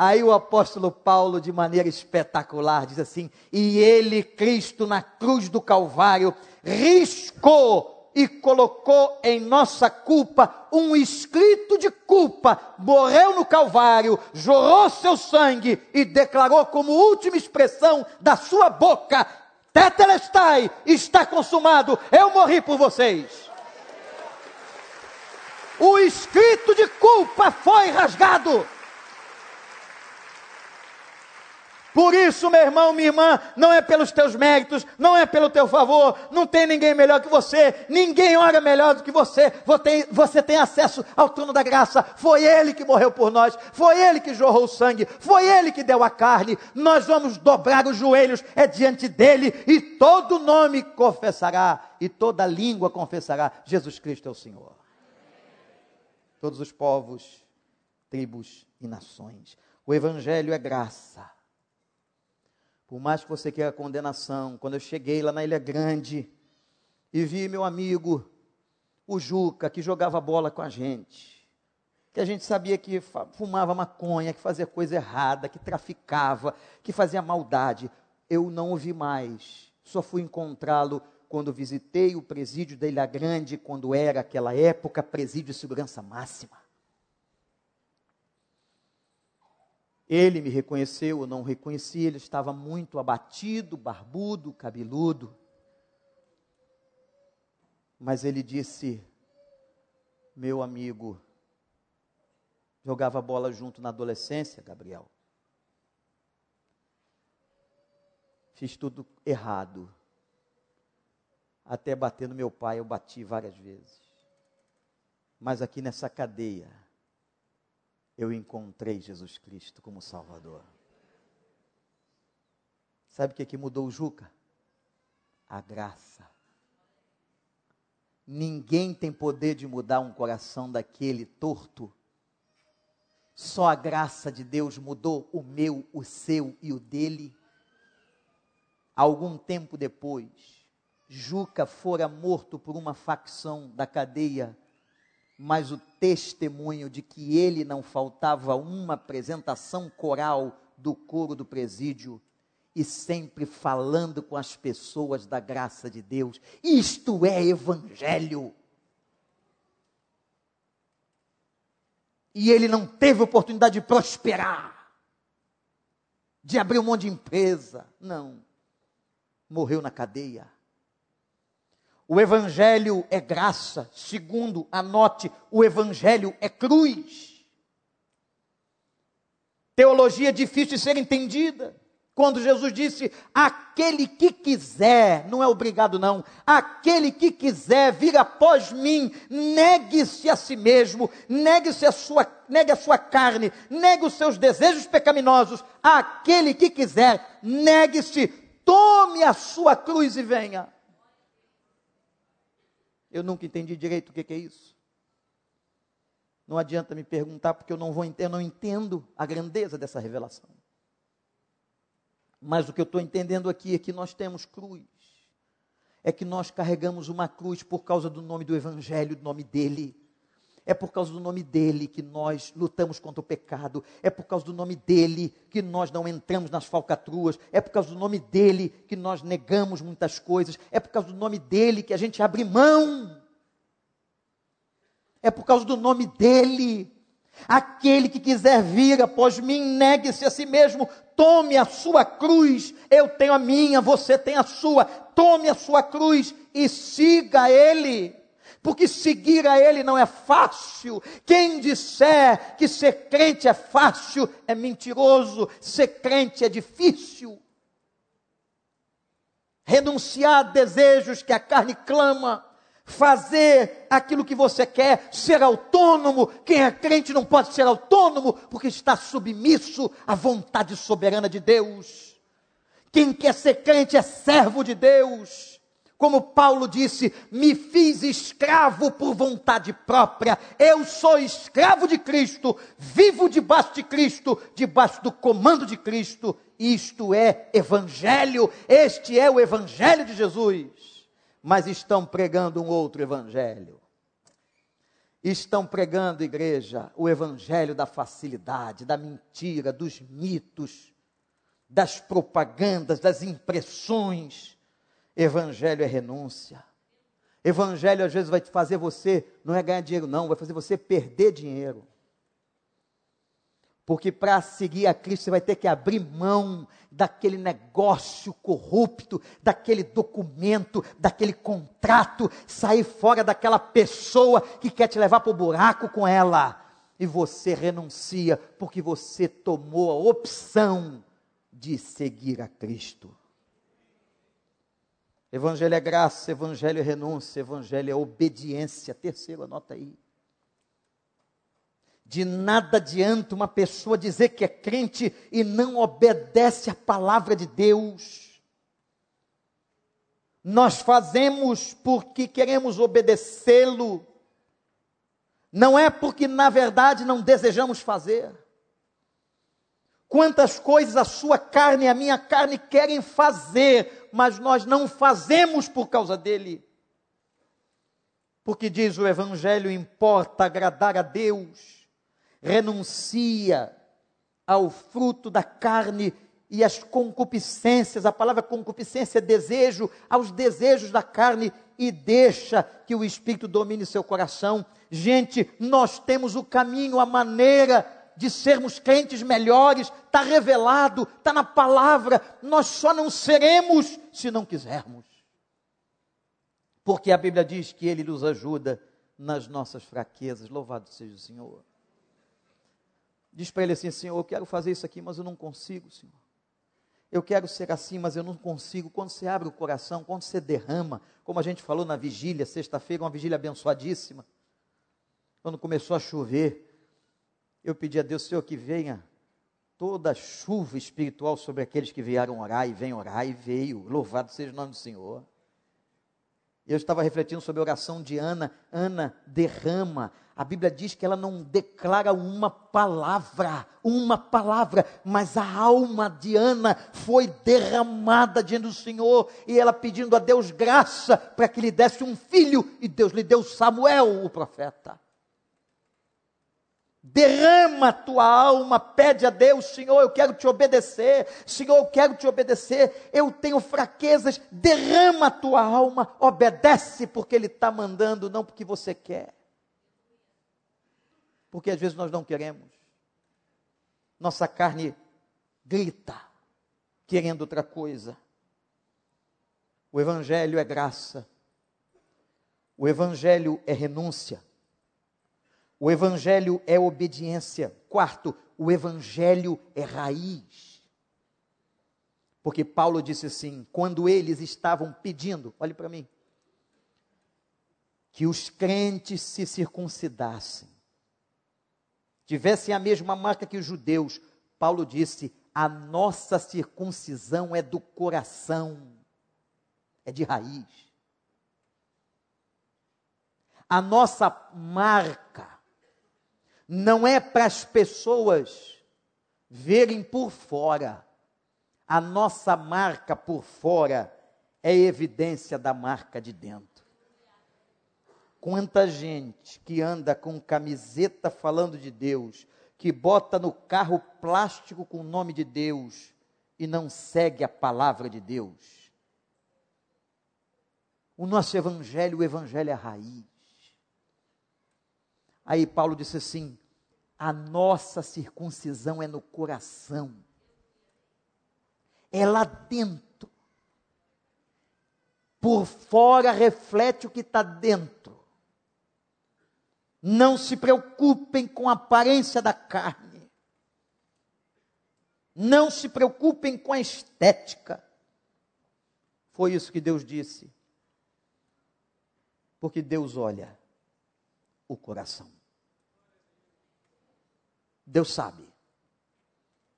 Aí o apóstolo Paulo, de maneira espetacular, diz assim: E ele, Cristo, na cruz do Calvário, riscou e colocou em nossa culpa um escrito de culpa, morreu no Calvário, jorrou seu sangue e declarou como última expressão da sua boca: Tetelestai, está consumado, eu morri por vocês. O escrito de culpa foi rasgado. Por isso, meu irmão, minha irmã, não é pelos teus méritos, não é pelo teu favor, não tem ninguém melhor que você, ninguém ora melhor do que você, você tem acesso ao trono da graça. Foi Ele que morreu por nós, foi Ele que jorrou o sangue, foi Ele que deu a carne. Nós vamos dobrar os joelhos, é diante dele, e todo nome confessará, e toda língua confessará: Jesus Cristo é o Senhor. Todos os povos, tribos e nações. O Evangelho é graça. Por mais que você queira condenação, quando eu cheguei lá na Ilha Grande e vi meu amigo, o Juca, que jogava bola com a gente, que a gente sabia que fumava maconha, que fazia coisa errada, que traficava, que fazia maldade, eu não o vi mais. Só fui encontrá-lo quando visitei o presídio da Ilha Grande, quando era aquela época presídio de segurança máxima. Ele me reconheceu, eu não reconheci, ele estava muito abatido, barbudo, cabeludo. Mas ele disse: Meu amigo, jogava bola junto na adolescência, Gabriel. Fiz tudo errado. Até bater no meu pai, eu bati várias vezes. Mas aqui nessa cadeia, eu encontrei Jesus Cristo como Salvador. Sabe o que, que mudou o Juca? A graça. Ninguém tem poder de mudar um coração daquele torto. Só a graça de Deus mudou o meu, o seu e o dele. Algum tempo depois, Juca fora morto por uma facção da cadeia mas o testemunho de que ele não faltava uma apresentação coral do coro do presídio e sempre falando com as pessoas da graça de Deus. Isto é evangelho. E ele não teve oportunidade de prosperar, de abrir um monte de empresa. Não. Morreu na cadeia o Evangelho é graça. Segundo, anote, o Evangelho é cruz. Teologia difícil de ser entendida. Quando Jesus disse: Aquele que quiser, não é obrigado não, aquele que quiser vir após mim, negue-se a si mesmo, negue-se a sua, negue a sua carne, negue os seus desejos pecaminosos. Aquele que quiser, negue-se, tome a sua cruz e venha. Eu nunca entendi direito o que, é isso. Não adianta me perguntar, porque eu não, vou, eu não entendo a grandeza dessa revelação. Mas o que eu estou entendendo aqui é que nós temos cruz. É que nós carregamos uma cruz por causa do nome do Evangelho, do nome dele. É por causa do nome dele que nós lutamos contra o pecado. É por causa do nome dele que nós não entramos nas falcatruas. É por causa do nome dele que nós negamos muitas coisas. É por causa do nome dele que a gente abre mão. É por causa do nome dele. Aquele que quiser vir após mim, negue-se a si mesmo, tome a sua cruz. Eu tenho a minha, você tem a sua. Tome a sua cruz e siga ele porque seguir a Ele não é fácil. Quem disser que ser crente é fácil é mentiroso, ser crente é difícil. Renunciar a desejos que a carne clama, fazer aquilo que você quer, ser autônomo. Quem é crente não pode ser autônomo porque está submisso à vontade soberana de Deus. Quem quer ser crente é servo de Deus. Como Paulo disse, me fiz escravo por vontade própria. Eu sou escravo de Cristo, vivo debaixo de Cristo, debaixo do comando de Cristo. Isto é evangelho, este é o evangelho de Jesus. Mas estão pregando um outro evangelho. Estão pregando, igreja, o evangelho da facilidade, da mentira, dos mitos, das propagandas, das impressões Evangelho é renúncia. Evangelho às vezes vai te fazer você, não é ganhar dinheiro, não, vai fazer você perder dinheiro. Porque para seguir a Cristo você vai ter que abrir mão daquele negócio corrupto, daquele documento, daquele contrato, sair fora daquela pessoa que quer te levar para o buraco com ela. E você renuncia porque você tomou a opção de seguir a Cristo. Evangelho é graça, evangelho é renúncia, evangelho é obediência. Terceiro, anota aí. De nada adianta uma pessoa dizer que é crente e não obedece a palavra de Deus. Nós fazemos porque queremos obedecê-lo, não é porque na verdade não desejamos fazer. Quantas coisas a sua carne e a minha carne querem fazer, mas nós não fazemos por causa dele. Porque diz o Evangelho: importa agradar a Deus, renuncia ao fruto da carne e às concupiscências, a palavra concupiscência é desejo, aos desejos da carne e deixa que o Espírito domine seu coração. Gente, nós temos o caminho, a maneira de sermos crentes melhores, está revelado, está na palavra, nós só não seremos se não quisermos. Porque a Bíblia diz que Ele nos ajuda nas nossas fraquezas, louvado seja o Senhor. Diz para ele assim: Senhor, eu quero fazer isso aqui, mas eu não consigo, Senhor. Eu quero ser assim, mas eu não consigo. Quando você abre o coração, quando você derrama, como a gente falou na vigília, sexta-feira, uma vigília abençoadíssima. Quando começou a chover, eu pedi a Deus, Senhor, que venha toda chuva espiritual sobre aqueles que vieram orar e vem orar e veio. Louvado seja o nome do Senhor. Eu estava refletindo sobre a oração de Ana. Ana derrama. A Bíblia diz que ela não declara uma palavra, uma palavra, mas a alma de Ana foi derramada diante do Senhor e ela pedindo a Deus graça para que lhe desse um filho e Deus lhe deu Samuel, o profeta derrama a tua alma, pede a Deus, Senhor, eu quero te obedecer, Senhor, eu quero te obedecer, eu tenho fraquezas, derrama a tua alma, obedece porque Ele está mandando, não porque você quer. Porque às vezes nós não queremos. Nossa carne grita, querendo outra coisa. O Evangelho é graça, o Evangelho é renúncia. O evangelho é obediência. Quarto, o evangelho é raiz. Porque Paulo disse assim: quando eles estavam pedindo, olhe para mim, que os crentes se circuncidassem, tivessem a mesma marca que os judeus, Paulo disse: a nossa circuncisão é do coração, é de raiz. A nossa marca não é para as pessoas verem por fora. A nossa marca por fora é evidência da marca de dentro. Quanta gente que anda com camiseta falando de Deus, que bota no carro plástico com o nome de Deus e não segue a palavra de Deus. O nosso evangelho, o evangelho é a raiz. Aí Paulo disse assim: a nossa circuncisão é no coração, é lá dentro. Por fora reflete o que está dentro. Não se preocupem com a aparência da carne. Não se preocupem com a estética. Foi isso que Deus disse. Porque Deus olha o coração. Deus sabe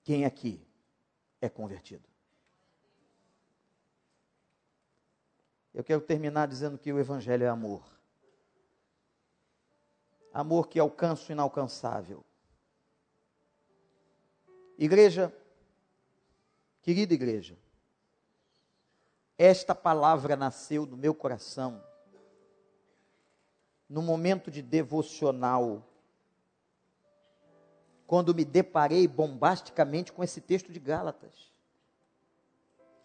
quem aqui é convertido. Eu quero terminar dizendo que o Evangelho é amor. Amor que alcança o inalcançável. Igreja, querida igreja, esta palavra nasceu no meu coração no momento de devocional, quando me deparei bombasticamente com esse texto de Gálatas,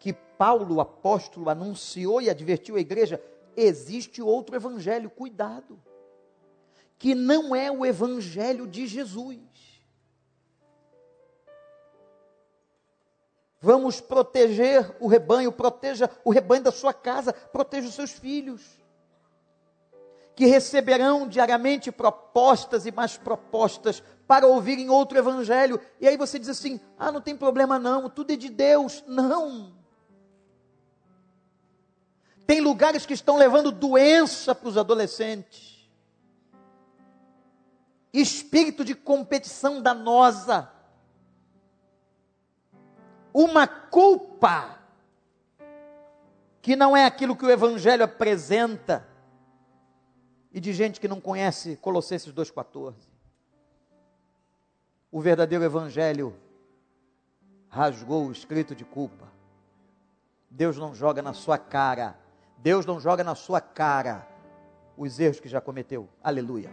que Paulo, apóstolo, anunciou e advertiu a igreja: existe outro evangelho, cuidado, que não é o evangelho de Jesus. Vamos proteger o rebanho, proteja o rebanho da sua casa, proteja os seus filhos que receberão diariamente propostas e mais propostas para ouvirem outro evangelho. E aí você diz assim: ah, não tem problema não, tudo é de Deus. Não. Tem lugares que estão levando doença para os adolescentes, espírito de competição danosa, uma culpa que não é aquilo que o Evangelho apresenta e de gente que não conhece Colossenses 2,14. O verdadeiro Evangelho rasgou o escrito de culpa. Deus não joga na sua cara, Deus não joga na sua cara os erros que já cometeu. Aleluia.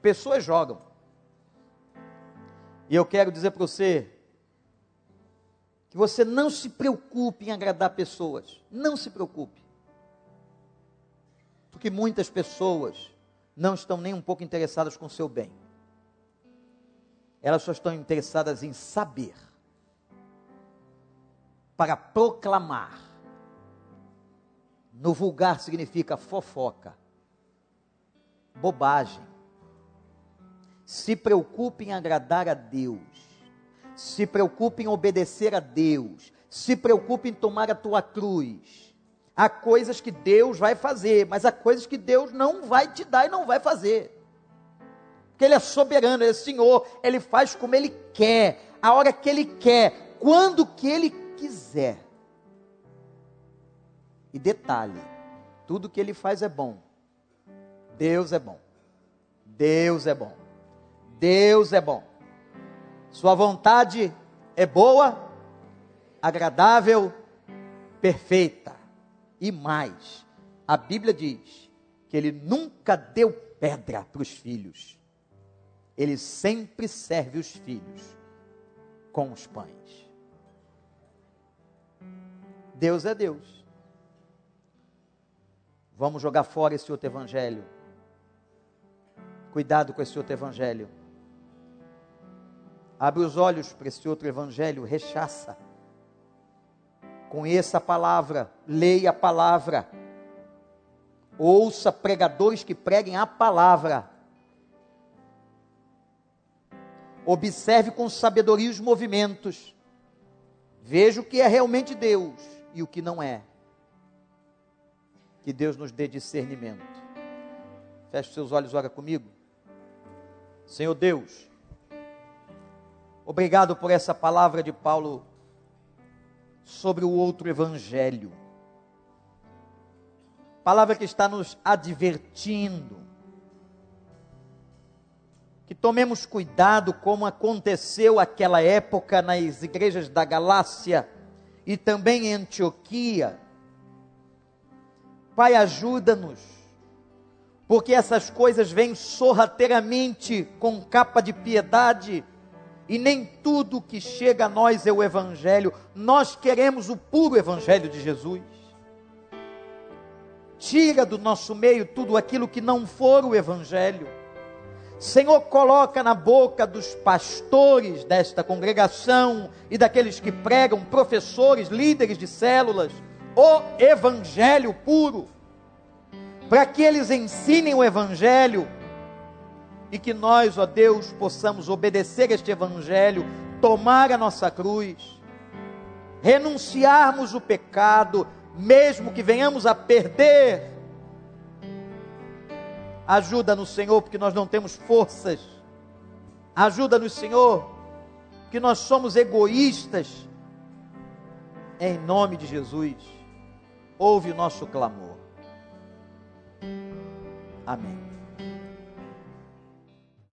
Pessoas jogam. E eu quero dizer para você que você não se preocupe em agradar pessoas. Não se preocupe porque muitas pessoas não estão nem um pouco interessadas com o seu bem. Elas só estão interessadas em saber, para proclamar. No vulgar significa fofoca, bobagem. Se preocupe em agradar a Deus, se preocupe em obedecer a Deus, se preocupe em tomar a tua cruz Há coisas que Deus vai fazer, mas há coisas que Deus não vai te dar e não vai fazer. Porque Ele é soberano, Ele é Senhor, Ele faz como Ele quer, a hora que Ele quer, quando que Ele quiser. E detalhe, tudo que Ele faz é bom. Deus é bom. Deus é bom. Deus é bom. Sua vontade é boa, agradável, perfeita. E mais, a Bíblia diz que ele nunca deu pedra para os filhos. Ele sempre serve os filhos com os pães. Deus é Deus. Vamos jogar fora esse outro evangelho. Cuidado com esse outro evangelho. Abre os olhos para esse outro evangelho, rechaça. Conheça a palavra, leia a palavra. Ouça pregadores que preguem a palavra. Observe com sabedoria os movimentos. Veja o que é realmente Deus e o que não é. Que Deus nos dê discernimento. Feche seus olhos, ora comigo. Senhor Deus, obrigado por essa palavra de Paulo sobre o outro evangelho. Palavra que está nos advertindo. Que tomemos cuidado como aconteceu aquela época nas igrejas da Galácia e também em Antioquia. Pai, ajuda-nos, porque essas coisas vêm sorrateiramente com capa de piedade e nem tudo que chega a nós é o Evangelho. Nós queremos o puro Evangelho de Jesus. Tira do nosso meio tudo aquilo que não for o Evangelho. Senhor, coloca na boca dos pastores desta congregação e daqueles que pregam, professores, líderes de células, o Evangelho puro, para que eles ensinem o Evangelho e que nós, ó Deus, possamos obedecer este Evangelho, tomar a nossa cruz, renunciarmos o pecado, mesmo que venhamos a perder. Ajuda-nos, Senhor, porque nós não temos forças. Ajuda-nos, Senhor, que nós somos egoístas. Em nome de Jesus. ouve o nosso clamor. Amém.